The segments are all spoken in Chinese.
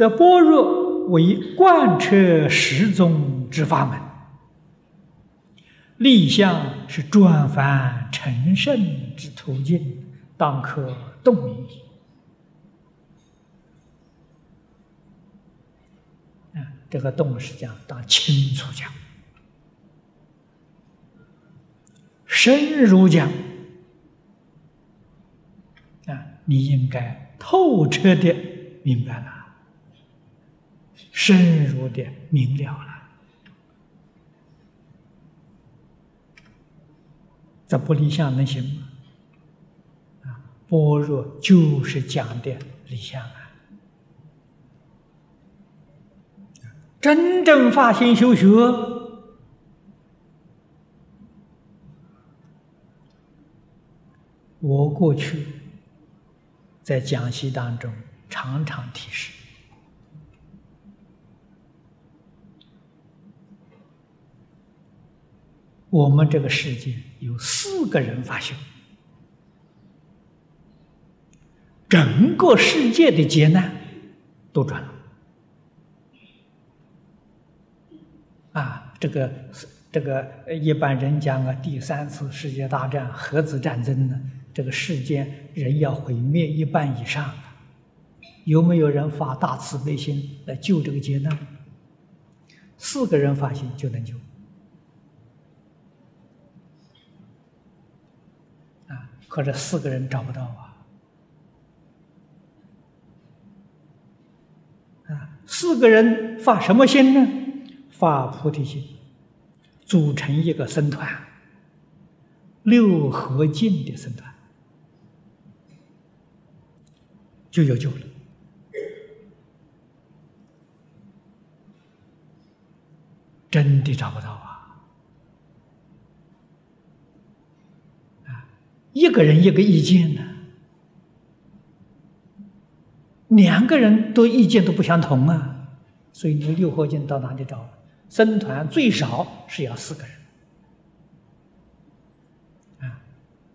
则般若为贯彻十宗之法门，立相是转凡成圣之途径，当可动明。啊，这个动是讲当清楚讲，深入讲，啊，你应该透彻的明白了。深入的明了了，这不理想能行吗？啊，般若就是讲的理想啊！真正发心修学，我过去在讲习当中常常提示。我们这个世界有四个人发心，整个世界的劫难都转了。啊，这个这个一般人讲啊，第三次世界大战核子战争呢，这个世间人要毁灭一半以上，有没有人发大慈悲心来救这个劫难？四个人发心就能救。可是四个人找不到啊！啊，四个人发什么心呢？发菩提心，组成一个僧团，六合敬的僧团，就有救了。真的找不到啊！一个人一个意见呢，两个人都意见都不相同啊，所以你六合敬到哪里找？僧团最少是要四个人，啊，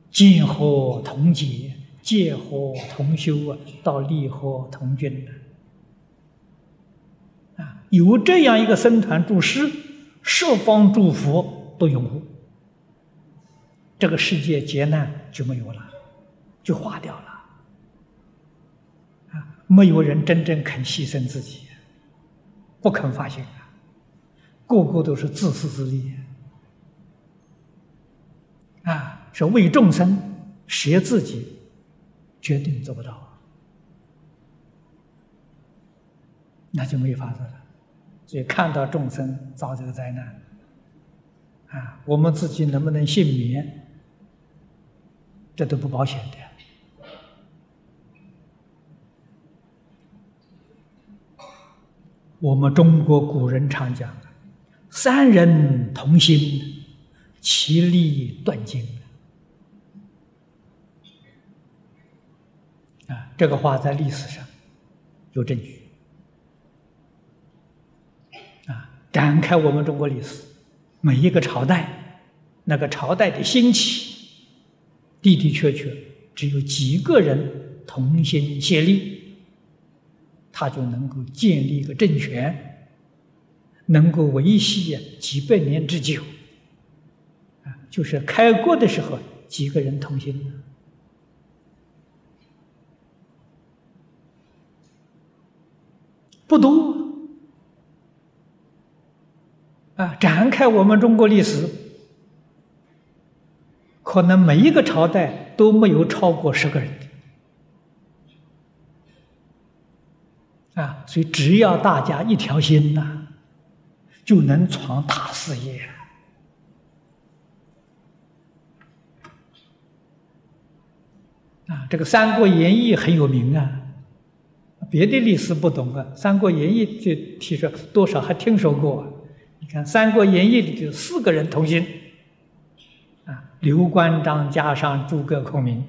见合同解，戒合同修啊，到立合同君的，啊，有这样一个僧团住师，十方诸佛都拥护。这个世界劫难就没有了，就化掉了。啊，没有人真正肯牺牲自己，不肯发心啊，个个都是自私自利。啊，是为众生舍自己，绝对做不到，那就没法子了。所以看到众生遭这个灾难，啊，我们自己能不能幸免？这都不保险的。我们中国古人常讲：“三人同心，其利断金。”啊，这个话在历史上有证据。啊，展开我们中国历史，每一个朝代，那个朝代的兴起。的的确确，只有几个人同心协力，他就能够建立一个政权，能够维系几百年之久。啊，就是开国的时候，几个人同心不多。啊，展开我们中国历史。可能每一个朝代都没有超过十个人的啊，所以只要大家一条心呐，就能闯大事业啊！这个《三国演义》很有名啊，别的历史不懂啊，《三国演义》就提出多少还听说过。你看《三国演义》里就四个人同心。刘关张加上诸葛孔明，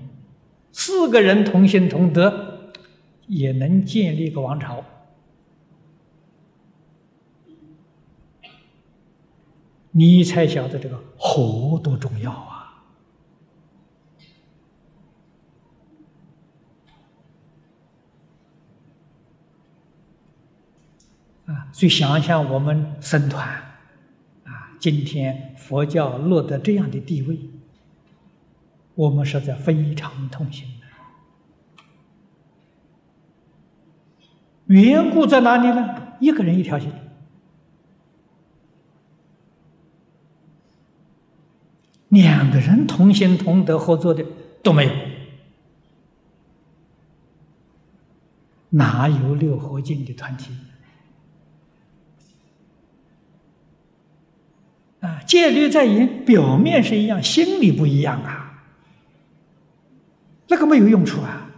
四个人同心同德，也能建立个王朝。你才晓得这个和多重要啊！啊，所以想想我们僧团，啊，今天佛教落得这样的地位，我们实在非常痛心的。缘故在哪里呢？一个人一条心，两个人同心同德合作的都没有，哪有六合敬的团体？啊，戒律在言，表面是一样，心里不一样啊，那个没有用处啊。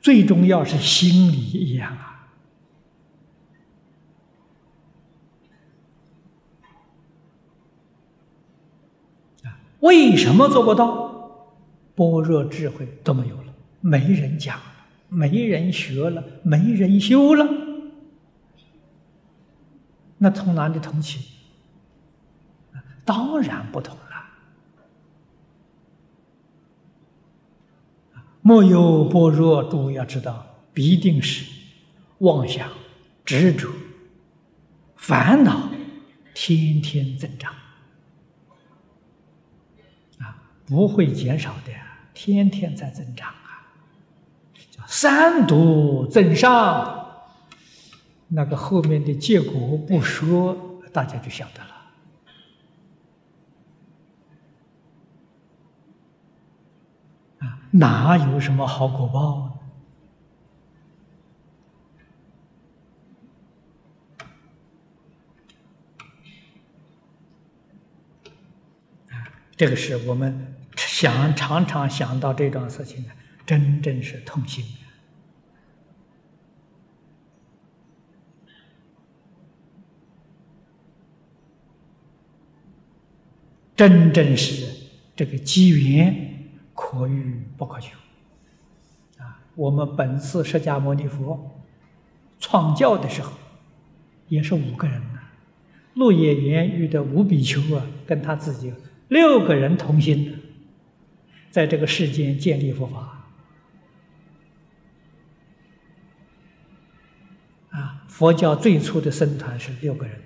最重要是心理一样啊！啊，为什么做不到？般若智慧都没有了，没人讲了，没人学了，没人修了，那从哪里同起？当然不同。莫有般若，诸位要知道，必定是妄想、执着、烦恼，天天增长啊，不会减少的，天天在增长啊。叫三毒增上，那个后面的结果不说，大家就晓得了。哪有什么好果报？啊，这个是我们想常常想到这种事情的，真正是痛心的，真正是这个机缘。可遇不可求，啊！我们本次释迦牟尼佛创教的时候，也是五个人呢。鹿野园遇的五比丘啊，跟他自己六个人同心，在这个世间建立佛法。啊，佛教最初的僧团是六个人。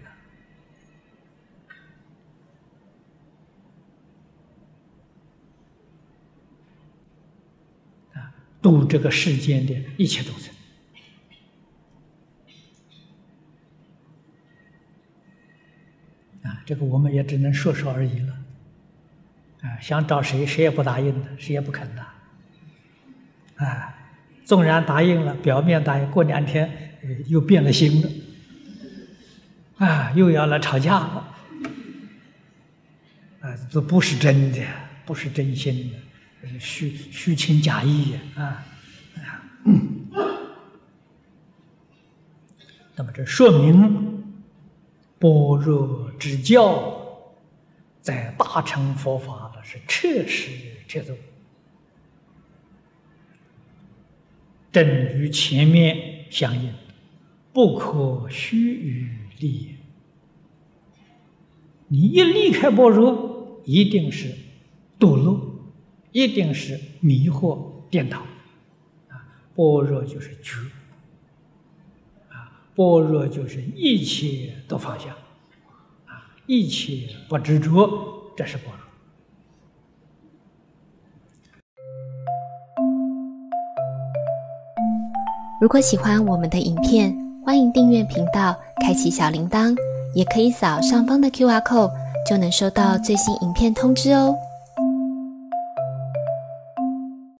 这个世间的一切众生啊，这个我们也只能说说而已了。啊，想找谁，谁也不答应的，谁也不肯的。啊，纵然答应了，表面答应，过两天又变了心了，啊，又要来吵架了。啊，这不是真的，不是真心的。虚虚情假意啊！那么这说明般若之教在大乘佛法的是彻实彻宗，正与前面相应，不可虚与离。你一离开般若，一定是堕落。一定是迷惑颠倒，般若就是觉，啊，般若就是一切都放下，啊，一切不执着，这是般若。如果喜欢我们的影片，欢迎订阅频道，开启小铃铛，也可以扫上方的 Q R code，就能收到最新影片通知哦。